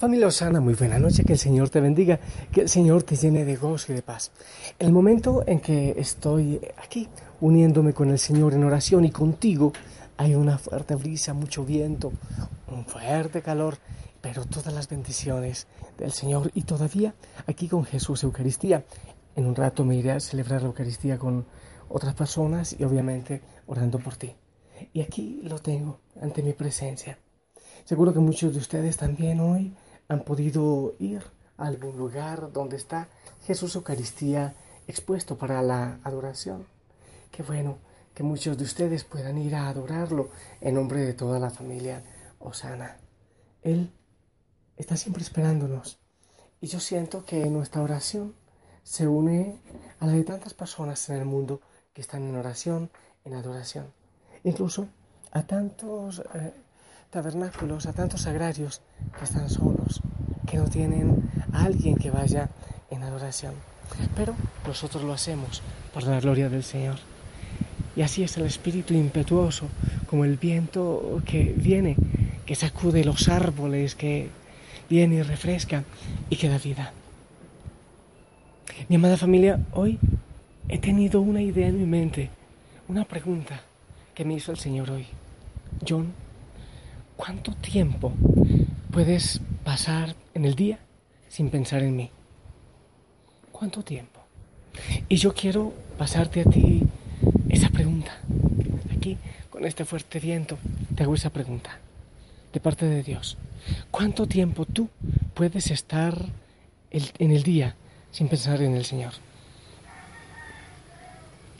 Familia Osana, muy buena noche, que el Señor te bendiga, que el Señor te llene de gozo y de paz. El momento en que estoy aquí uniéndome con el Señor en oración y contigo, hay una fuerte brisa, mucho viento, un fuerte calor, pero todas las bendiciones del Señor y todavía aquí con Jesús Eucaristía. En un rato me iré a celebrar la Eucaristía con otras personas y obviamente orando por ti. Y aquí lo tengo ante mi presencia. Seguro que muchos de ustedes también hoy han podido ir a algún lugar donde está Jesús Eucaristía expuesto para la adoración. Qué bueno que muchos de ustedes puedan ir a adorarlo en nombre de toda la familia Osana. Él está siempre esperándonos y yo siento que nuestra oración se une a la de tantas personas en el mundo que están en oración, en adoración. Incluso a tantos eh, tabernáculos, a tantos agrarios que están solos, que no tienen a alguien que vaya en adoración. Pero nosotros lo hacemos por la gloria del Señor. Y así es el espíritu impetuoso, como el viento que viene, que sacude los árboles, que viene y refresca y que da vida. Mi amada familia, hoy he tenido una idea en mi mente, una pregunta que me hizo el Señor hoy. John, ¿Cuánto tiempo puedes pasar en el día sin pensar en mí? ¿Cuánto tiempo? Y yo quiero pasarte a ti esa pregunta. Aquí, con este fuerte viento, te hago esa pregunta. De parte de Dios. ¿Cuánto tiempo tú puedes estar en el día sin pensar en el Señor?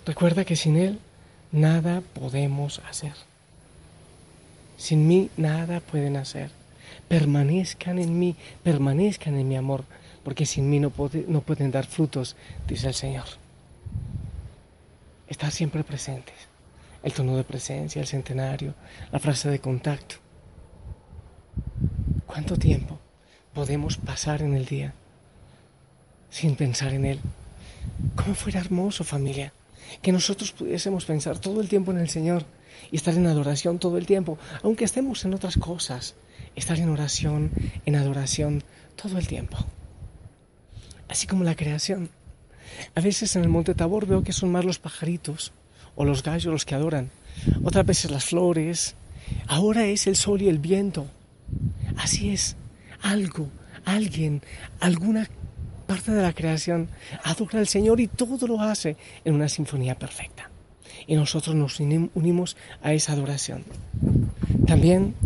Recuerda que sin Él nada podemos hacer. Sin mí nada pueden hacer. Permanezcan en mí, permanezcan en mi amor, porque sin mí no, no pueden dar frutos, dice el Señor. Estar siempre presentes. El tono de presencia, el centenario, la frase de contacto. ¿Cuánto tiempo podemos pasar en el día sin pensar en Él? ¿Cómo fuera hermoso, familia, que nosotros pudiésemos pensar todo el tiempo en el Señor? Y estar en adoración todo el tiempo, aunque estemos en otras cosas, estar en oración, en adoración todo el tiempo. Así como la creación. A veces en el monte Tabor veo que son más los pajaritos o los gallos los que adoran, otras veces las flores, ahora es el sol y el viento. Así es, algo, alguien, alguna parte de la creación adora al Señor y todo lo hace en una sinfonía perfecta y nosotros nos unimos a esa adoración. También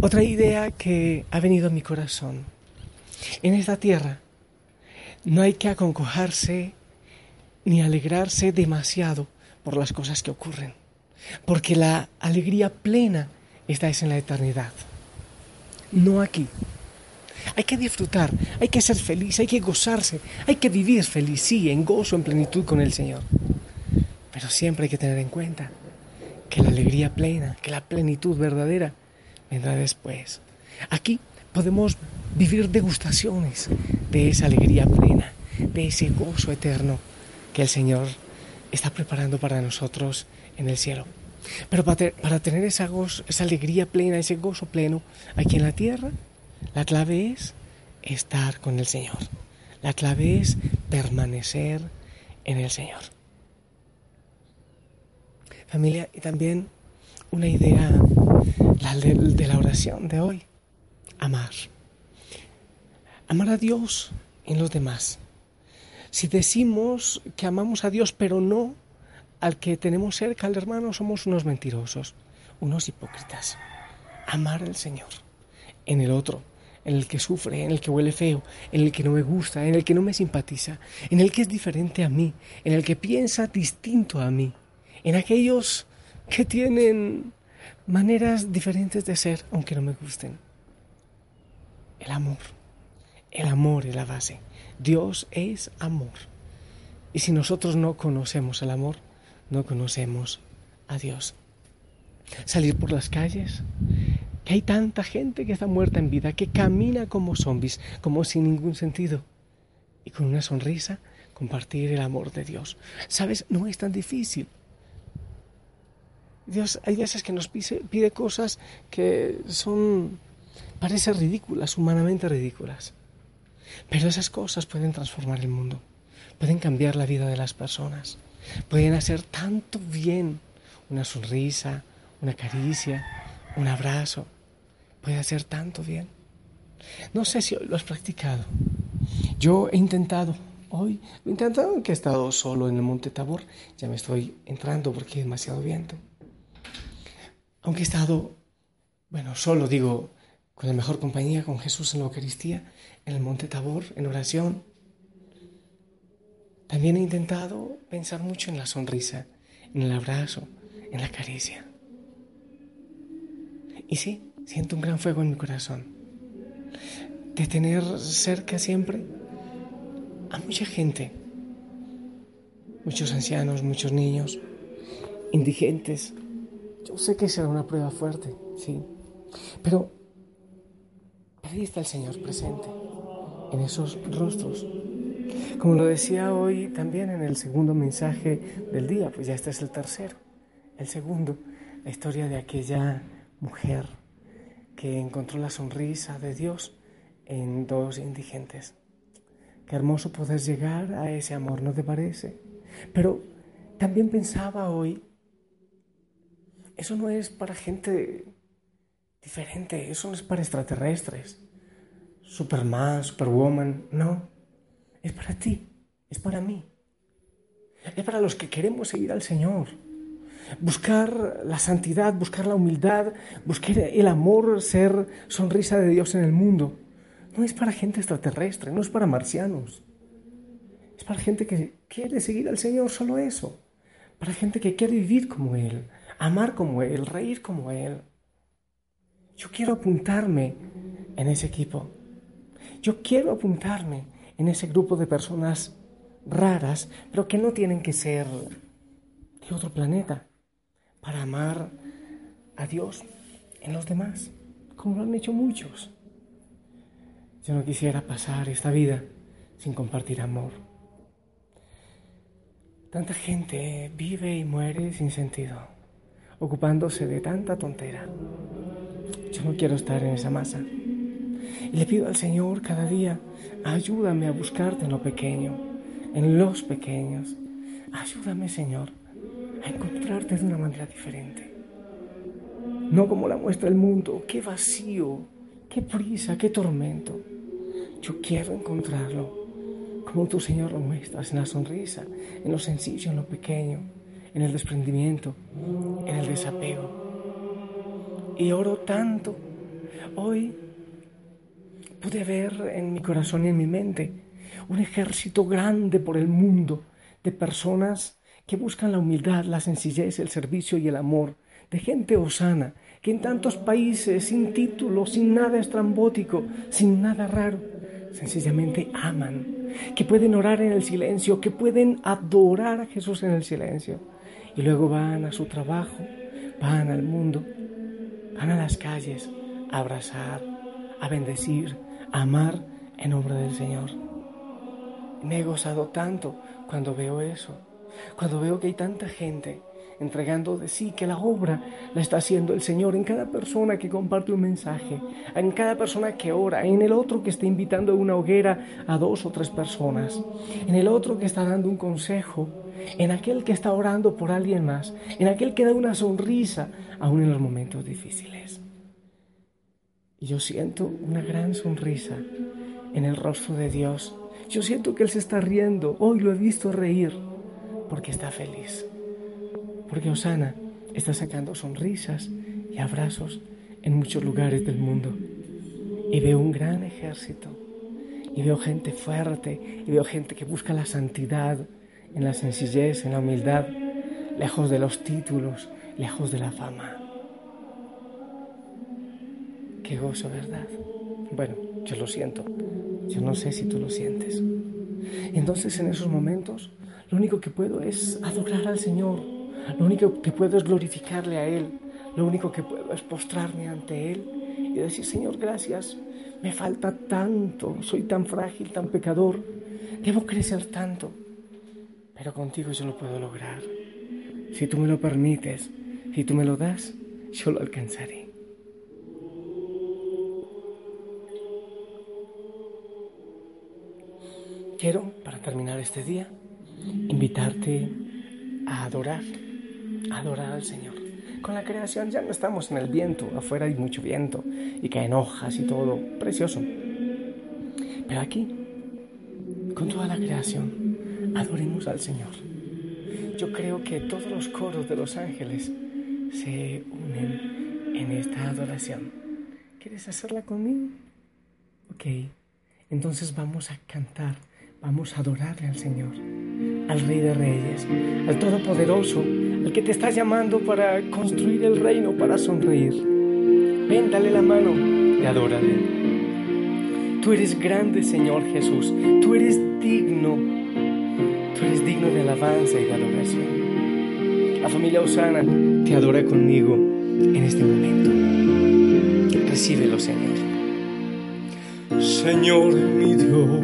otra idea que ha venido a mi corazón. En esta tierra no hay que aconcojarse ni alegrarse demasiado por las cosas que ocurren, porque la alegría plena está en la eternidad, no aquí. Hay que disfrutar, hay que ser feliz, hay que gozarse, hay que vivir feliz, sí, en gozo, en plenitud con el Señor. Pero siempre hay que tener en cuenta que la alegría plena, que la plenitud verdadera vendrá después. Aquí podemos vivir degustaciones de esa alegría plena, de ese gozo eterno que el Señor está preparando para nosotros en el cielo. Pero para, tener esa, gozo, esa alegría plena, ese gozo pleno aquí en la tierra, la clave es estar con el Señor. La clave es permanecer en el Señor familia, y también una idea la de la oración de hoy, amar. Amar a Dios en los demás. Si decimos que amamos a Dios pero no al que tenemos cerca, al hermano, somos unos mentirosos, unos hipócritas. Amar al Señor en el otro, en el que sufre, en el que huele feo, en el que no me gusta, en el que no me simpatiza, en el que es diferente a mí, en el que piensa distinto a mí en aquellos que tienen maneras diferentes de ser, aunque no me gusten. El amor. El amor es la base. Dios es amor. Y si nosotros no conocemos el amor, no conocemos a Dios. Salir por las calles, que hay tanta gente que está muerta en vida, que camina como zombies, como sin ningún sentido. Y con una sonrisa compartir el amor de Dios. ¿Sabes? No es tan difícil. Dios hay veces que nos pide cosas que son parecen ridículas, humanamente ridículas. Pero esas cosas pueden transformar el mundo, pueden cambiar la vida de las personas, pueden hacer tanto bien. Una sonrisa, una caricia, un abrazo, puede hacer tanto bien. No sé si lo has practicado. Yo he intentado, hoy he intentado aunque he estado solo en el Monte Tabor, ya me estoy entrando porque hay demasiado viento. Aunque he estado, bueno, solo digo, con la mejor compañía, con Jesús en la Eucaristía, en el Monte Tabor, en oración. También he intentado pensar mucho en la sonrisa, en el abrazo, en la caricia. Y sí, siento un gran fuego en mi corazón de tener cerca siempre a mucha gente, muchos ancianos, muchos niños, indigentes. Yo sé que será una prueba fuerte, sí, pero ahí está el Señor presente en esos rostros. Como lo decía hoy también en el segundo mensaje del día, pues ya este es el tercero. El segundo, la historia de aquella mujer que encontró la sonrisa de Dios en dos indigentes. Qué hermoso poder llegar a ese amor, ¿no te parece? Pero también pensaba hoy, eso no es para gente diferente, eso no es para extraterrestres. Superman, Superwoman, no. Es para ti, es para mí. Es para los que queremos seguir al Señor. Buscar la santidad, buscar la humildad, buscar el amor, ser sonrisa de Dios en el mundo. No es para gente extraterrestre, no es para marcianos. Es para gente que quiere seguir al Señor, solo eso. Para gente que quiere vivir como Él, amar como Él, reír como Él. Yo quiero apuntarme en ese equipo. Yo quiero apuntarme en ese grupo de personas raras, pero que no tienen que ser de otro planeta, para amar a Dios en los demás, como lo han hecho muchos. Yo no quisiera pasar esta vida sin compartir amor. Tanta gente vive y muere sin sentido, ocupándose de tanta tontera. Yo no quiero estar en esa masa. Y le pido al Señor cada día, ayúdame a buscarte en lo pequeño, en los pequeños. Ayúdame, Señor, a encontrarte de una manera diferente. No como la muestra el mundo, qué vacío, qué prisa, qué tormento. Yo quiero encontrarlo como tú, Señor, lo muestras, en la sonrisa, en lo sencillo, en lo pequeño, en el desprendimiento, en el desapego. Y oro tanto hoy pude ver en mi corazón y en mi mente un ejército grande por el mundo de personas que buscan la humildad, la sencillez, el servicio y el amor, de gente osana, que en tantos países, sin título, sin nada estrambótico, sin nada raro, sencillamente aman, que pueden orar en el silencio, que pueden adorar a Jesús en el silencio, y luego van a su trabajo, van al mundo, van a las calles a abrazar, a bendecir, amar en nombre del Señor. Me he gozado tanto cuando veo eso, cuando veo que hay tanta gente entregando de sí, que la obra la está haciendo el Señor en cada persona que comparte un mensaje, en cada persona que ora, en el otro que está invitando a una hoguera a dos o tres personas, en el otro que está dando un consejo, en aquel que está orando por alguien más, en aquel que da una sonrisa aún en los momentos difíciles. Y yo siento una gran sonrisa en el rostro de Dios. Yo siento que Él se está riendo. Hoy lo he visto reír porque está feliz. Porque Osana está sacando sonrisas y abrazos en muchos lugares del mundo. Y veo un gran ejército. Y veo gente fuerte. Y veo gente que busca la santidad en la sencillez, en la humildad, lejos de los títulos, lejos de la fama. Qué gozo, ¿verdad? Bueno, yo lo siento. Yo no sé si tú lo sientes. Entonces en esos momentos lo único que puedo es adorar al Señor. Lo único que puedo es glorificarle a Él. Lo único que puedo es postrarme ante Él y decir, Señor, gracias. Me falta tanto. Soy tan frágil, tan pecador. Debo crecer tanto. Pero contigo yo lo puedo lograr. Si tú me lo permites, si tú me lo das, yo lo alcanzaré. Quiero, para terminar este día, invitarte a adorar adorar al Señor. Con la creación ya no estamos en el viento, afuera hay mucho viento y caen hojas y todo, precioso. Pero aquí, con toda la creación, adoremos al Señor. Yo creo que todos los coros de los ángeles se unen en esta adoración. ¿Quieres hacerla conmigo? Ok, entonces vamos a cantar, vamos a adorarle al Señor, al Rey de Reyes, al Todopoderoso, al que te está llamando para construir el reino, para sonreír. Ven, dale la mano y adórale. Tú eres grande, Señor Jesús. Tú eres digno. Tú eres digno de alabanza y de adoración. La familia Osana te adora conmigo en este momento. Recíbelo, Señor. Señor mi Dios,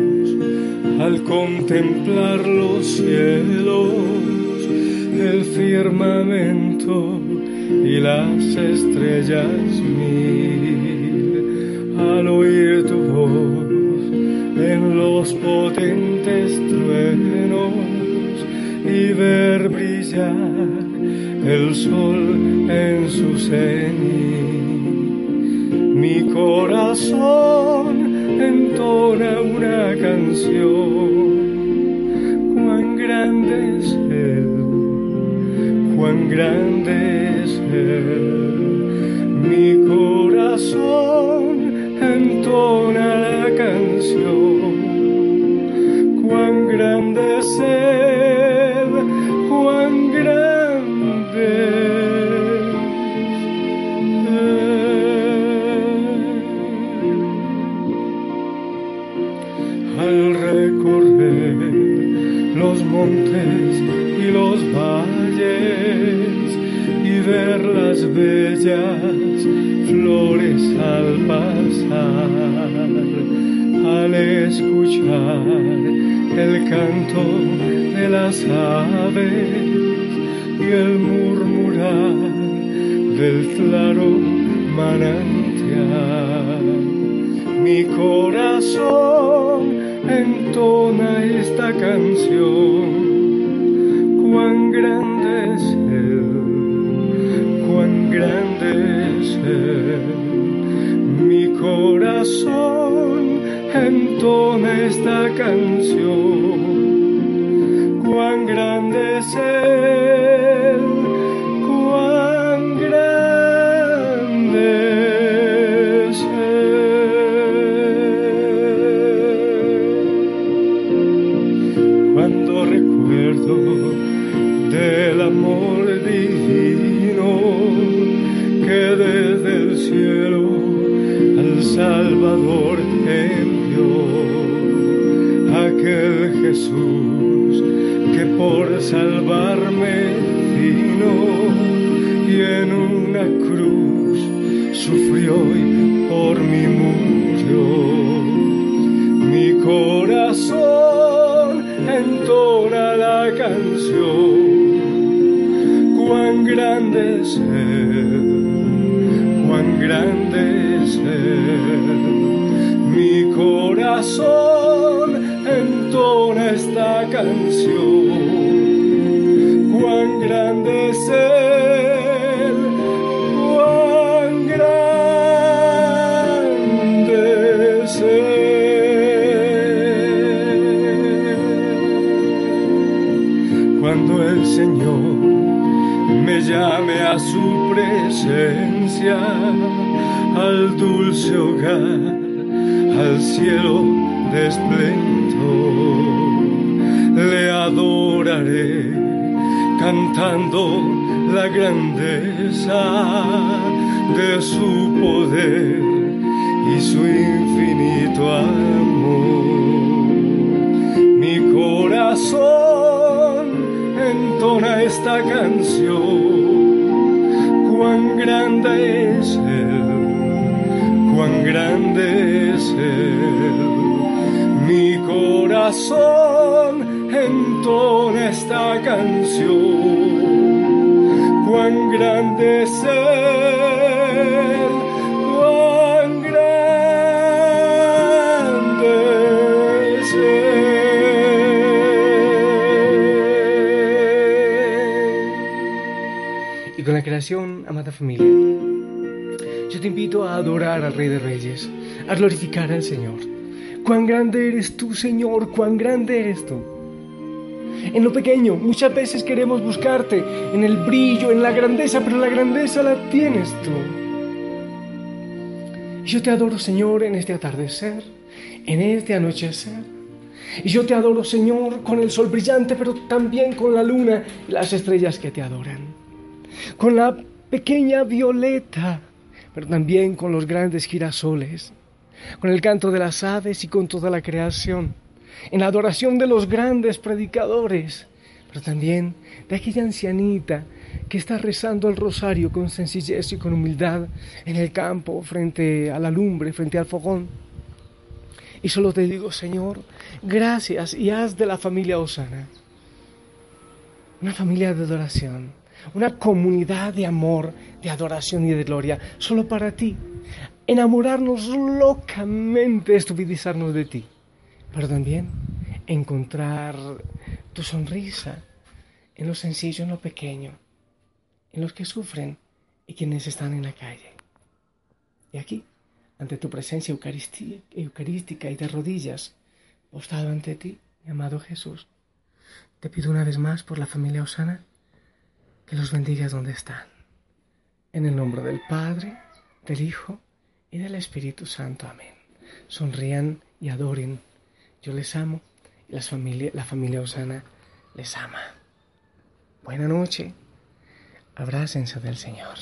al contemplar los cielos, el firmamento y las estrellas mil, al oír tu voz en los potentes truenos y ver brillar el sol en su cenit, mi corazón entona una canción. Cuán grande es Él, cuán grande es Él. Mi corazón entona la canción. Cuán grande es Él, flores al pasar, al escuchar el canto de las aves y el murmurar del claro manantial mi corazón entona esta canción. Corazón entona esta canción. Cuán grande es Salvador envió, aquel Jesús que por salvarme vino y en una cruz sufrió y por mí murió. Mi corazón entona la canción. Cuán grande es cuán grande es. Corazón entona esta canción. Cuán grande es Él, cuán grande es Él. Cuando el Señor me llame a su presencia, al dulce hogar, al cielo de le adoraré cantando la grandeza de su poder y su infinito amor. Mi corazón entona esta canción. Cuán grande es cuán grande es Él. Mi corazón entona esta canción, cuán grande es Él, cuán grande es Él. Y con la creación, amada familia te invito a adorar al Rey de Reyes, a glorificar al Señor. Cuán grande eres tú, Señor, cuán grande eres tú. En lo pequeño, muchas veces queremos buscarte en el brillo, en la grandeza, pero la grandeza la tienes tú. Yo te adoro, Señor, en este atardecer, en este anochecer. Y yo te adoro, Señor, con el sol brillante, pero también con la luna y las estrellas que te adoran. Con la pequeña violeta, pero también con los grandes girasoles. Con el canto de las aves y con toda la creación. En la adoración de los grandes predicadores, pero también de aquella ancianita que está rezando el rosario con sencillez y con humildad en el campo, frente a la lumbre, frente al fogón y solo te digo, Señor, gracias y haz de la familia Osana una familia de adoración, una comunidad de amor, de adoración y de gloria, solo para ti. Enamorarnos locamente, estupidizarnos de ti, pero también encontrar tu sonrisa en lo sencillo, en lo pequeño, en los que sufren y quienes están en la calle. Y aquí ante tu presencia eucarística y de rodillas, postado ante ti, mi amado Jesús, te pido una vez más por la familia Osana que los bendigas donde están. En el nombre del Padre, del Hijo y del Espíritu Santo. Amén. Sonrían y adoren. Yo les amo y la familia, la familia Osana les ama. Buena noche. Abrácense del Señor.